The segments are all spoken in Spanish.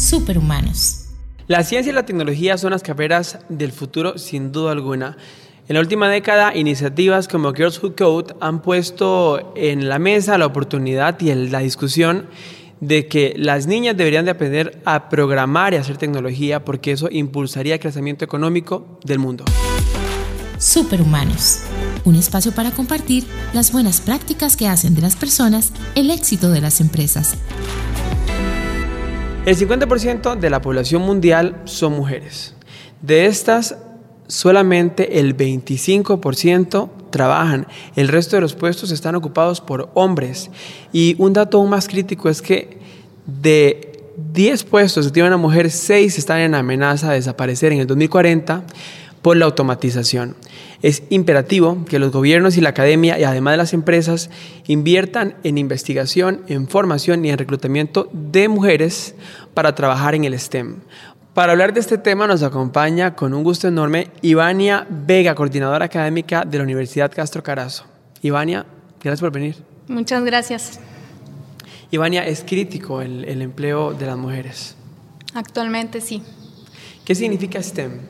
Superhumanos. La ciencia y la tecnología son las carreras del futuro sin duda alguna. En la última década, iniciativas como Girls Who Code han puesto en la mesa la oportunidad y la discusión de que las niñas deberían de aprender a programar y hacer tecnología porque eso impulsaría el crecimiento económico del mundo. Superhumanos. Un espacio para compartir las buenas prácticas que hacen de las personas el éxito de las empresas. El 50% de la población mundial son mujeres. De estas, solamente el 25% trabajan. El resto de los puestos están ocupados por hombres. Y un dato aún más crítico es que de 10 puestos que tiene una mujer, 6 están en amenaza de desaparecer en el 2040 por la automatización. Es imperativo que los gobiernos y la academia y además de las empresas inviertan en investigación, en formación y en reclutamiento de mujeres para trabajar en el STEM. Para hablar de este tema nos acompaña con un gusto enorme Ivania Vega, coordinadora académica de la Universidad Castro Carazo. Ivania, gracias por venir. Muchas gracias. Ivania, es crítico el, el empleo de las mujeres. Actualmente sí. ¿Qué significa STEM?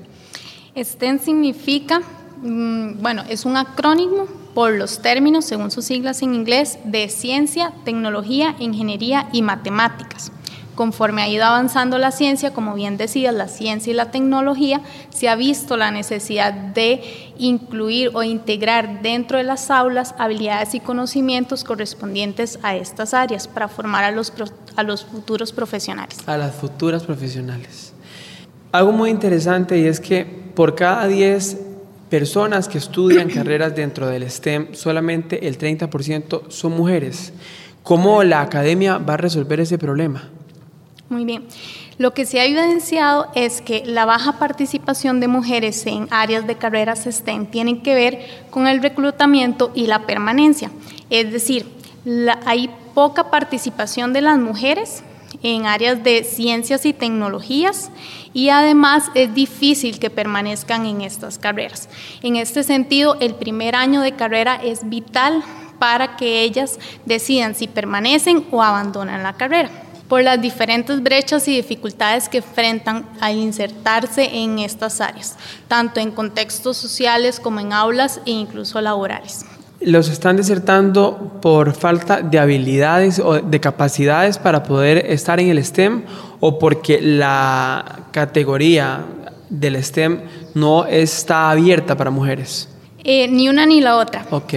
STEM significa, bueno, es un acrónimo por los términos, según sus siglas en inglés, de ciencia, tecnología, ingeniería y matemáticas. Conforme ha ido avanzando la ciencia, como bien decías, la ciencia y la tecnología, se ha visto la necesidad de incluir o integrar dentro de las aulas habilidades y conocimientos correspondientes a estas áreas para formar a los, a los futuros profesionales. A las futuras profesionales. Algo muy interesante y es que por cada 10 personas que estudian carreras dentro del STEM, solamente el 30% son mujeres. ¿Cómo la academia va a resolver ese problema? Muy bien. Lo que se ha evidenciado es que la baja participación de mujeres en áreas de carreras STEM tiene que ver con el reclutamiento y la permanencia. Es decir, hay poca participación de las mujeres en áreas de ciencias y tecnologías y además es difícil que permanezcan en estas carreras. En este sentido, el primer año de carrera es vital para que ellas decidan si permanecen o abandonan la carrera por las diferentes brechas y dificultades que enfrentan al insertarse en estas áreas, tanto en contextos sociales como en aulas e incluso laborales los están desertando por falta de habilidades o de capacidades para poder estar en el STEM o porque la categoría del STEM no está abierta para mujeres. Eh, ni una ni la otra. Ok.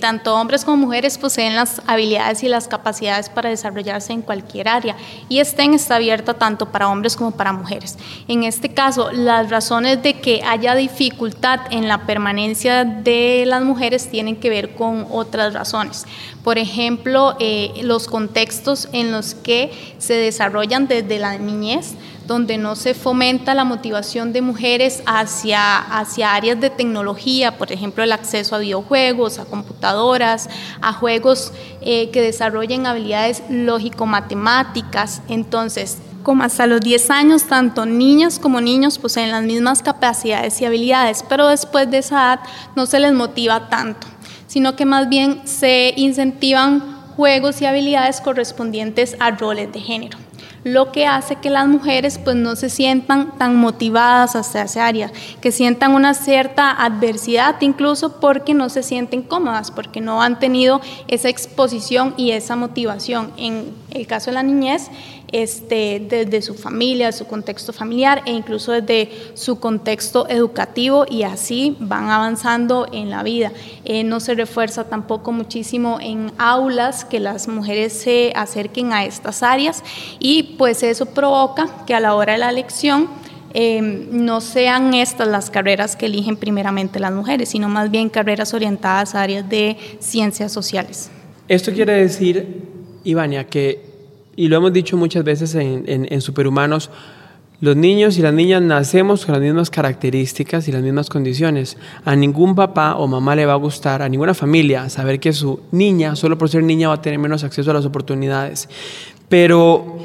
Tanto hombres como mujeres poseen las habilidades y las capacidades para desarrollarse en cualquier área y STEM está abierta tanto para hombres como para mujeres. En este caso, las razones de que haya dificultad en la permanencia de las mujeres tienen que ver con otras razones. Por ejemplo, eh, los contextos en los que se desarrollan desde la niñez donde no se fomenta la motivación de mujeres hacia, hacia áreas de tecnología, por ejemplo, el acceso a videojuegos, a computadoras, a juegos eh, que desarrollen habilidades lógico-matemáticas. Entonces, como hasta los 10 años, tanto niñas como niños poseen las mismas capacidades y habilidades, pero después de esa edad no se les motiva tanto, sino que más bien se incentivan juegos y habilidades correspondientes a roles de género lo que hace que las mujeres pues no se sientan tan motivadas hacia esa área, que sientan una cierta adversidad incluso porque no se sienten cómodas, porque no han tenido esa exposición y esa motivación. En el caso de la niñez, este, desde su familia, su contexto familiar e incluso desde su contexto educativo y así van avanzando en la vida. Eh, no se refuerza tampoco muchísimo en aulas que las mujeres se acerquen a estas áreas y pues eso provoca que a la hora de la elección em, no sean estas las carreras que eligen primeramente las mujeres, sino más bien carreras orientadas a áreas de ciencias sociales. Esto quiere decir, Ivania, que y lo hemos dicho muchas veces en, Superhumanos, los niños y las niñas nacemos con las mismas características y las mismas condiciones. A ningún papá o mamá le va a gustar, a ninguna familia, saber que su niña, solo por ser niña, va a tener menos acceso a las oportunidades. Pero,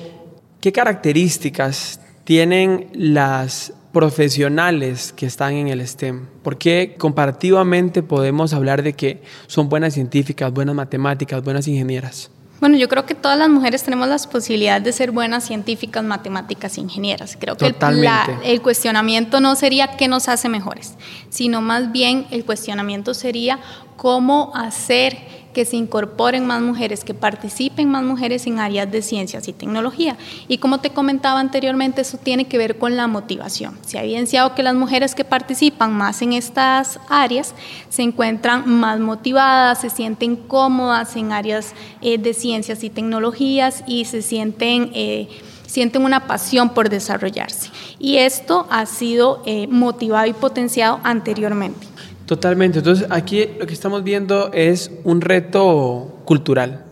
¿qué características tienen las profesionales que están en el STEM? ¿Por qué comparativamente podemos hablar de que son buenas científicas, buenas matemáticas, buenas ingenieras? Bueno, yo creo que todas las mujeres tenemos las posibilidades de ser buenas científicas, matemáticas, ingenieras. Creo que el, el, cuestionamiento no sería qué nos hace mejores, sino más bien el cuestionamiento sería cómo hacer que se incorporen más mujeres, que participen más mujeres en áreas de ciencias y tecnología. Y como te comentaba anteriormente, eso tiene que ver con la motivación. Se ha evidenciado que las mujeres que participan más en estas áreas se encuentran más motivadas, se sienten cómodas en áreas eh, de ciencias y tecnologías y se sienten... Eh, sienten una pasión por desarrollarse. Y esto ha sido eh, motivado y potenciado anteriormente. Totalmente. Entonces, aquí lo que estamos viendo es un reto cultural,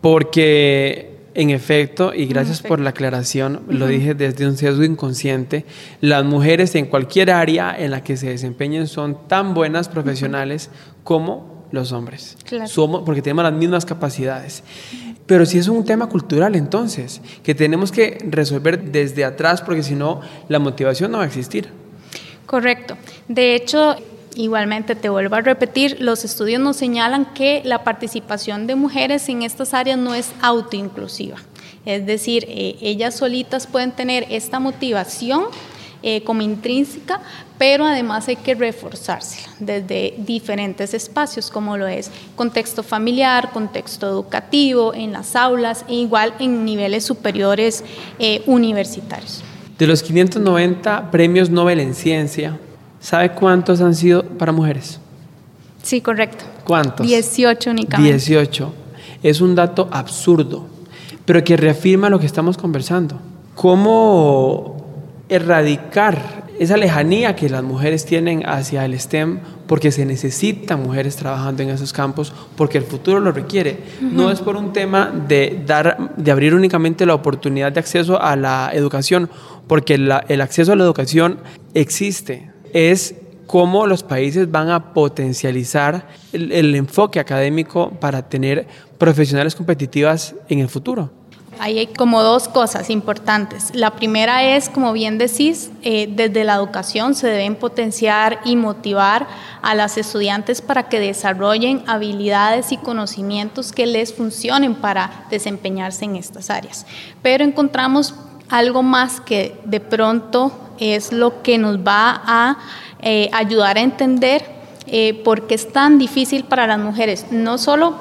porque en efecto, y gracias por la aclaración, lo dije desde un sesgo inconsciente, las mujeres en cualquier área en la que se desempeñen son tan buenas profesionales como los hombres. Somos, porque tenemos las mismas capacidades. Pero si es un tema cultural entonces, que tenemos que resolver desde atrás, porque si no, la motivación no va a existir. Correcto. De hecho, Igualmente, te vuelvo a repetir, los estudios nos señalan que la participación de mujeres en estas áreas no es autoinclusiva. Es decir, eh, ellas solitas pueden tener esta motivación eh, como intrínseca, pero además hay que reforzársela desde diferentes espacios, como lo es contexto familiar, contexto educativo, en las aulas e igual en niveles superiores eh, universitarios. De los 590 premios Nobel en ciencia, ¿Sabe cuántos han sido para mujeres? Sí, correcto. ¿Cuántos? 18 únicamente. 18. Es un dato absurdo, pero que reafirma lo que estamos conversando. ¿Cómo erradicar esa lejanía que las mujeres tienen hacia el STEM porque se necesitan mujeres trabajando en esos campos porque el futuro lo requiere. No es por un tema de dar de abrir únicamente la oportunidad de acceso a la educación, porque el acceso a la educación existe es cómo los países van a potencializar el, enfoque académico para tener profesionales competitivas en el futuro. Hay como dos cosas importantes. La primera es, como bien decís, eh, desde la educación se deben potenciar y motivar a las estudiantes para que desarrollen habilidades y conocimientos que les funcionen para desempeñarse en estas áreas. Pero encontramos algo más que de pronto es lo que nos va a eh, ayudar a entender eh, por qué es tan difícil para las mujeres no solo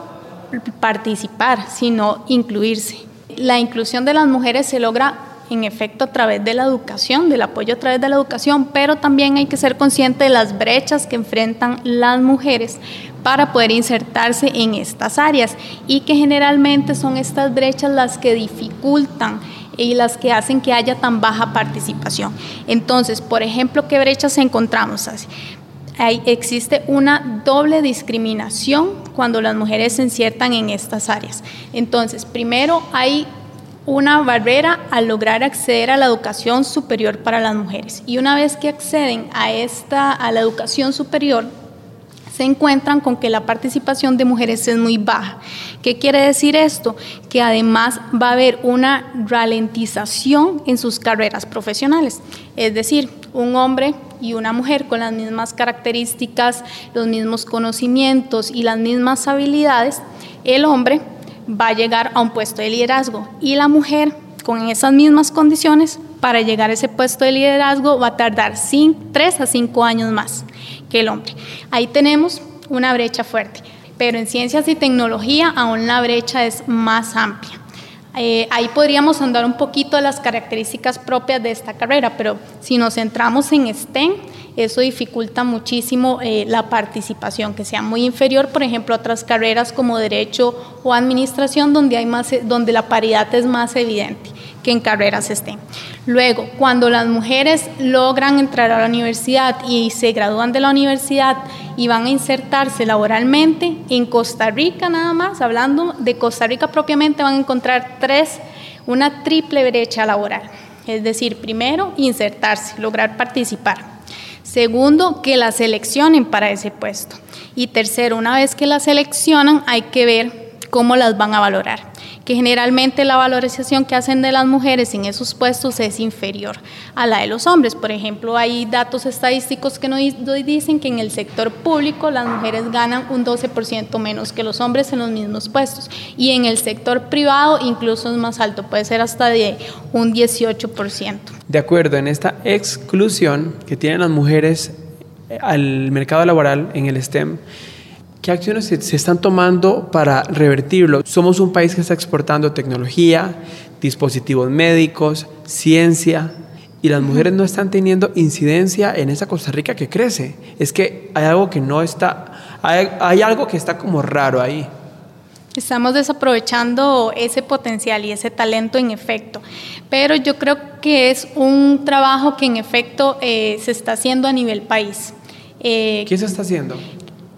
participar, sino incluirse. La inclusión de las mujeres se logra en efecto a través de la educación, del apoyo a través de la educación, pero también hay que ser consciente de las brechas que enfrentan las mujeres para poder insertarse en estas áreas y que generalmente son estas brechas las que dificultan y las que hacen que haya tan baja participación. Entonces, por ejemplo, ¿qué brechas encontramos? Hay, existe una doble discriminación cuando las mujeres se insertan en estas áreas. Entonces, primero hay una barrera al lograr acceder a la educación superior para las mujeres. Y una vez que acceden a, esta, a la educación superior, se encuentran con que la participación de mujeres es muy baja. ¿Qué quiere decir esto? Que además va a haber una ralentización en sus carreras profesionales. Es decir, un hombre y una mujer con las mismas características, los mismos conocimientos y las mismas habilidades, el hombre va a llegar a un puesto de liderazgo y la mujer con esas mismas condiciones para llegar a ese puesto de liderazgo va a tardar 3 a 5 años más el hombre. Ahí tenemos una brecha fuerte, pero en ciencias y tecnología aún la brecha es más amplia. Eh, ahí podríamos andar un poquito de las características propias de esta carrera, pero si nos centramos en STEM, eso dificulta muchísimo eh, la participación, que sea muy inferior, por ejemplo, a otras carreras como derecho o administración, donde, hay más, donde la paridad es más evidente que en carreras STEM. Luego, cuando las mujeres logran entrar a la universidad y se gradúan de la universidad y van a insertarse laboralmente, en Costa Rica nada más, hablando de Costa Rica propiamente, van a encontrar tres, una triple brecha laboral. Es decir, primero, insertarse, lograr participar. Segundo, que la seleccionen para ese puesto. Y tercero, una vez que la seleccionan, hay que ver cómo las van a valorar que generalmente la valorización que hacen de las mujeres en esos puestos es inferior a la de los hombres. Por ejemplo, hay datos estadísticos que nos dicen que en el sector público las mujeres ganan un 12% menos que los hombres en los mismos puestos y en el sector privado incluso es más alto, puede ser hasta de un 18%. De acuerdo, en esta exclusión que tienen las mujeres al mercado laboral en el STEM, ¿Qué acciones se, están tomando para revertirlo? Somos un país que está exportando tecnología, dispositivos médicos, ciencia, y las mujeres no están teniendo incidencia en esa Costa Rica que crece. Es que hay algo que no está, hay, hay algo que está como raro ahí. Estamos desaprovechando ese potencial y ese talento en efecto, pero yo creo que es un trabajo que en efecto eh, se está haciendo a nivel país. Eh, ¿Qué se está haciendo?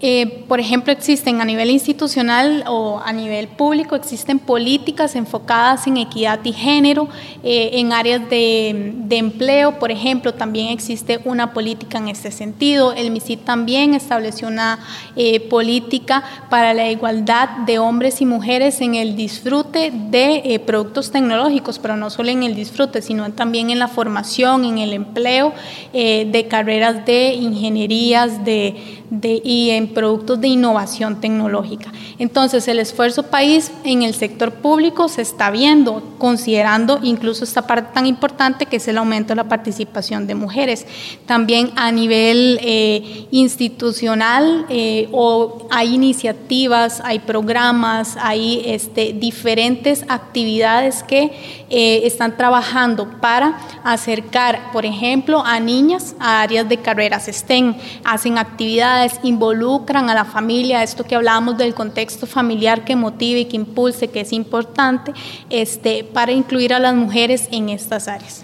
Eh, por ejemplo, existen a nivel institucional o a nivel público, existen políticas enfocadas en equidad y género, eh, en áreas de, empleo, por ejemplo, también existe una política en este sentido. El MISID también estableció una eh, política para la igualdad de hombres y mujeres en el disfrute de productos tecnológicos, pero no solo en el disfrute, sino también en la formación, en el empleo de carreras de ingenierías, de y en productos de innovación tecnológica. Entonces, el esfuerzo país en el sector público se está viendo, considerando incluso esta parte tan importante que es el aumento de la participación de mujeres. También a nivel eh, institucional, eh, o hay iniciativas, hay programas, hay este, diferentes actividades que eh, están trabajando para acercar, por ejemplo, a niñas a áreas de carreras STEM, hacen actividades, involucran a la familia, esto que hablábamos del contexto familiar que motive y que impulse, que es importante, este, para incluir a las mujeres en estas áreas.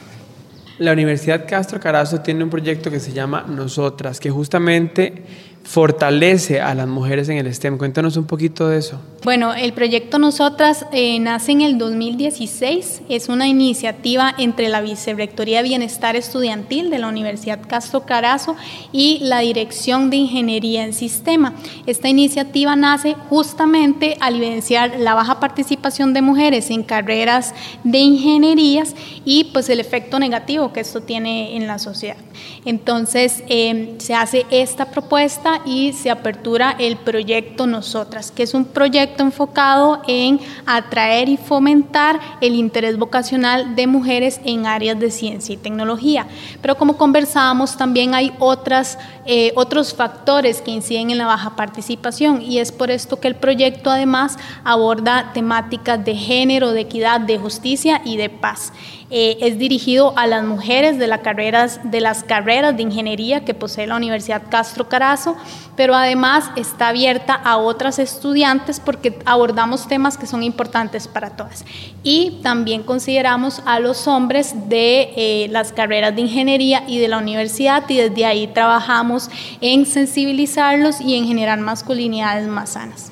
La Universidad Castro Carazo tiene un proyecto que se llama Nosotras, que justamente fortalece a las mujeres en el STEM. Cuéntanos un poquito de eso. Bueno, el proyecto Nosotras eh, nace en el 2016. Es una iniciativa entre la Vicerrectoría de Bienestar Estudiantil de la Universidad Castro Carazo y la Dirección de Ingeniería en Sistema. Esta iniciativa nace justamente al evidenciar la baja participación de mujeres en carreras de ingenierías y pues el efecto negativo que esto tiene en la sociedad. Entonces eh, se hace esta propuesta y se apertura el proyecto Nosotras, que es un proyecto enfocado en atraer y fomentar el interés vocacional de mujeres en áreas de ciencia y tecnología. Pero como conversábamos, también hay otras, eh, otros factores que inciden en la baja participación y es por esto que el proyecto además aborda temáticas de género, de equidad, de justicia y de paz. Eh, es dirigido a las mujeres de, carreras, de las carreras de ingeniería que posee la Universidad Castro Carazo, pero además está abierta a otras estudiantes porque abordamos temas que son importantes para todas. Y también consideramos a los hombres de eh, las carreras de ingeniería y de la universidad y desde ahí trabajamos en sensibilizarlos y en generar masculinidades más sanas.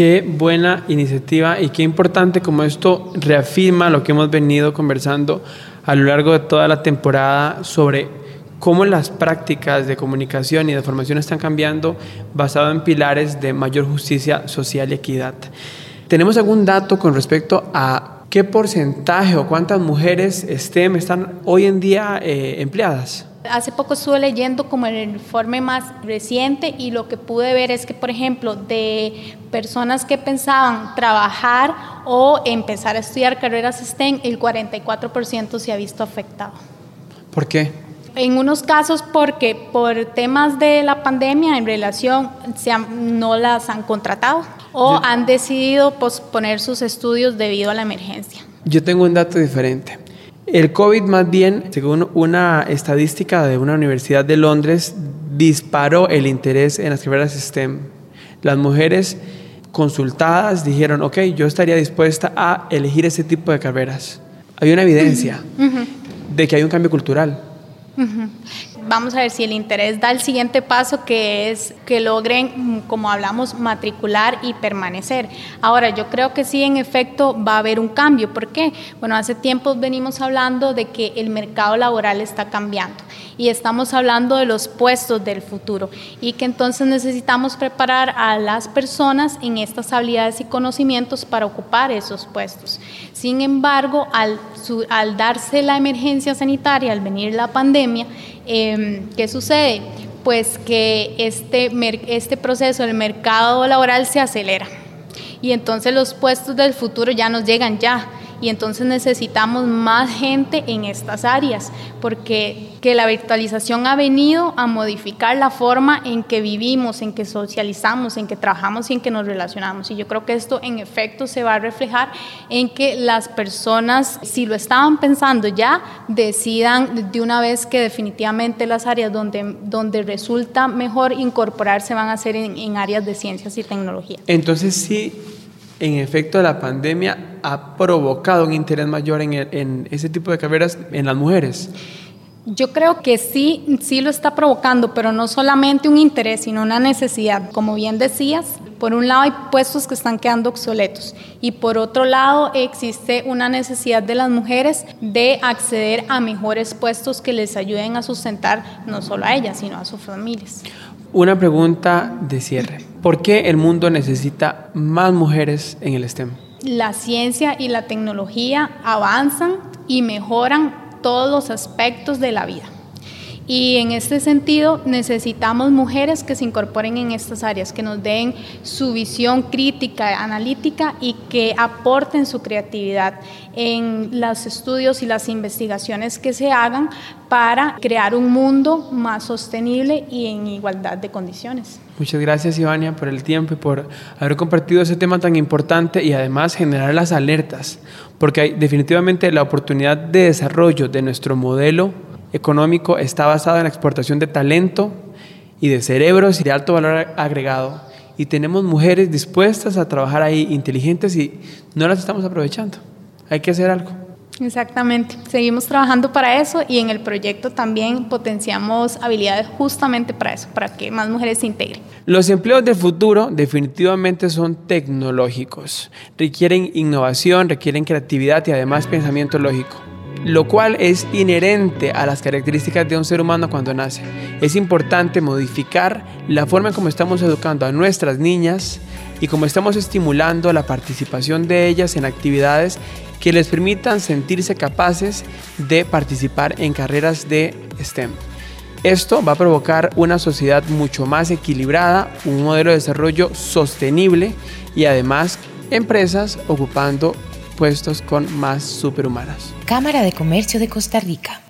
Qué buena iniciativa y qué importante como esto reafirma lo que hemos venido conversando a lo largo de toda la temporada sobre cómo las prácticas de comunicación y de formación están cambiando basado en pilares de mayor justicia social y equidad. ¿Tenemos algún dato con respecto a qué porcentaje o cuántas mujeres STEM están hoy en día eh, empleadas? Hace poco estuve leyendo como el informe más reciente y lo que pude ver es que, por ejemplo, de personas que pensaban trabajar o empezar a estudiar carreras STEM, el 44% se ha visto afectado. ¿Por qué? En unos casos porque por temas de la pandemia en relación se no las han contratado o han decidido posponer sus estudios debido a la emergencia. Yo tengo un dato diferente. El COVID más bien, según una estadística de una universidad de Londres, disparó el interés en las carreras STEM. Las mujeres consultadas dijeron, ok, yo estaría dispuesta a elegir ese tipo de carreras. Hay una evidencia de que hay un cambio cultural. Vamos a ver si el interés da el siguiente paso, que es que logren, como hablamos, matricular y permanecer. Ahora, yo creo que sí, en efecto, va a haber un cambio. ¿Por qué? Bueno, hace tiempo venimos hablando de que el mercado laboral está cambiando y estamos hablando de los puestos del futuro y que entonces necesitamos preparar a las personas en estas habilidades y conocimientos para ocupar esos puestos. Sin embargo, al, al darse la emergencia sanitaria, al venir la pandemia, em, ¿qué sucede? Pues que este, este proceso del mercado laboral se acelera y entonces los puestos del futuro ya nos llegan ya y entonces necesitamos más gente en estas áreas, porque que la virtualización ha venido a modificar la forma en que vivimos, en que socializamos, en que trabajamos y en que nos relacionamos. Y yo creo que esto en efecto se va a reflejar en que las personas, si lo estaban pensando ya, decidan de una vez que definitivamente las áreas donde, donde resulta mejor incorporarse van a ser en, en áreas de ciencias y tecnología. Entonces sí en efecto la pandemia ha provocado un interés mayor en, ese tipo de carreras en las mujeres? Yo creo que sí, sí lo está provocando, pero no solamente un interés, sino una necesidad. Como bien decías, por un lado hay puestos que están quedando obsoletos y por otro lado existe una necesidad de las mujeres de acceder a mejores puestos que les ayuden a sustentar no solo a ellas, sino a sus familias. Una pregunta de cierre. ¿Por qué el mundo necesita más mujeres en el STEM? La ciencia y la tecnología avanzan y mejoran todos los aspectos de la vida. Y en este sentido necesitamos mujeres que se incorporen en estas áreas, que nos den su visión crítica, analítica y que aporten su creatividad en los estudios y las investigaciones que se hagan para crear un mundo más sostenible y en igualdad de condiciones. Muchas gracias Ivania por el tiempo y por haber compartido ese tema tan importante y además generar las alertas, porque hay definitivamente la oportunidad de desarrollo de nuestro modelo económico está basado en la exportación de talento y de cerebros y de alto valor agregado. Y tenemos mujeres dispuestas a trabajar ahí, inteligentes, y no las estamos aprovechando. Hay que hacer algo. Exactamente. Seguimos trabajando para eso y en el proyecto también potenciamos habilidades justamente para eso, para que más mujeres se integren. Los empleos del futuro definitivamente son tecnológicos. Requieren innovación, requieren creatividad y además pensamiento lógico lo cual es inherente a las características de un ser humano cuando nace. Es importante modificar la forma en cómo estamos educando a nuestras niñas y cómo estamos estimulando la participación de ellas en actividades que les permitan sentirse capaces de participar en carreras de STEM. Esto va a provocar una sociedad mucho más equilibrada, un modelo de desarrollo sostenible y además empresas ocupando puestos con más superhumanas. Cámara de Comercio de Costa Rica.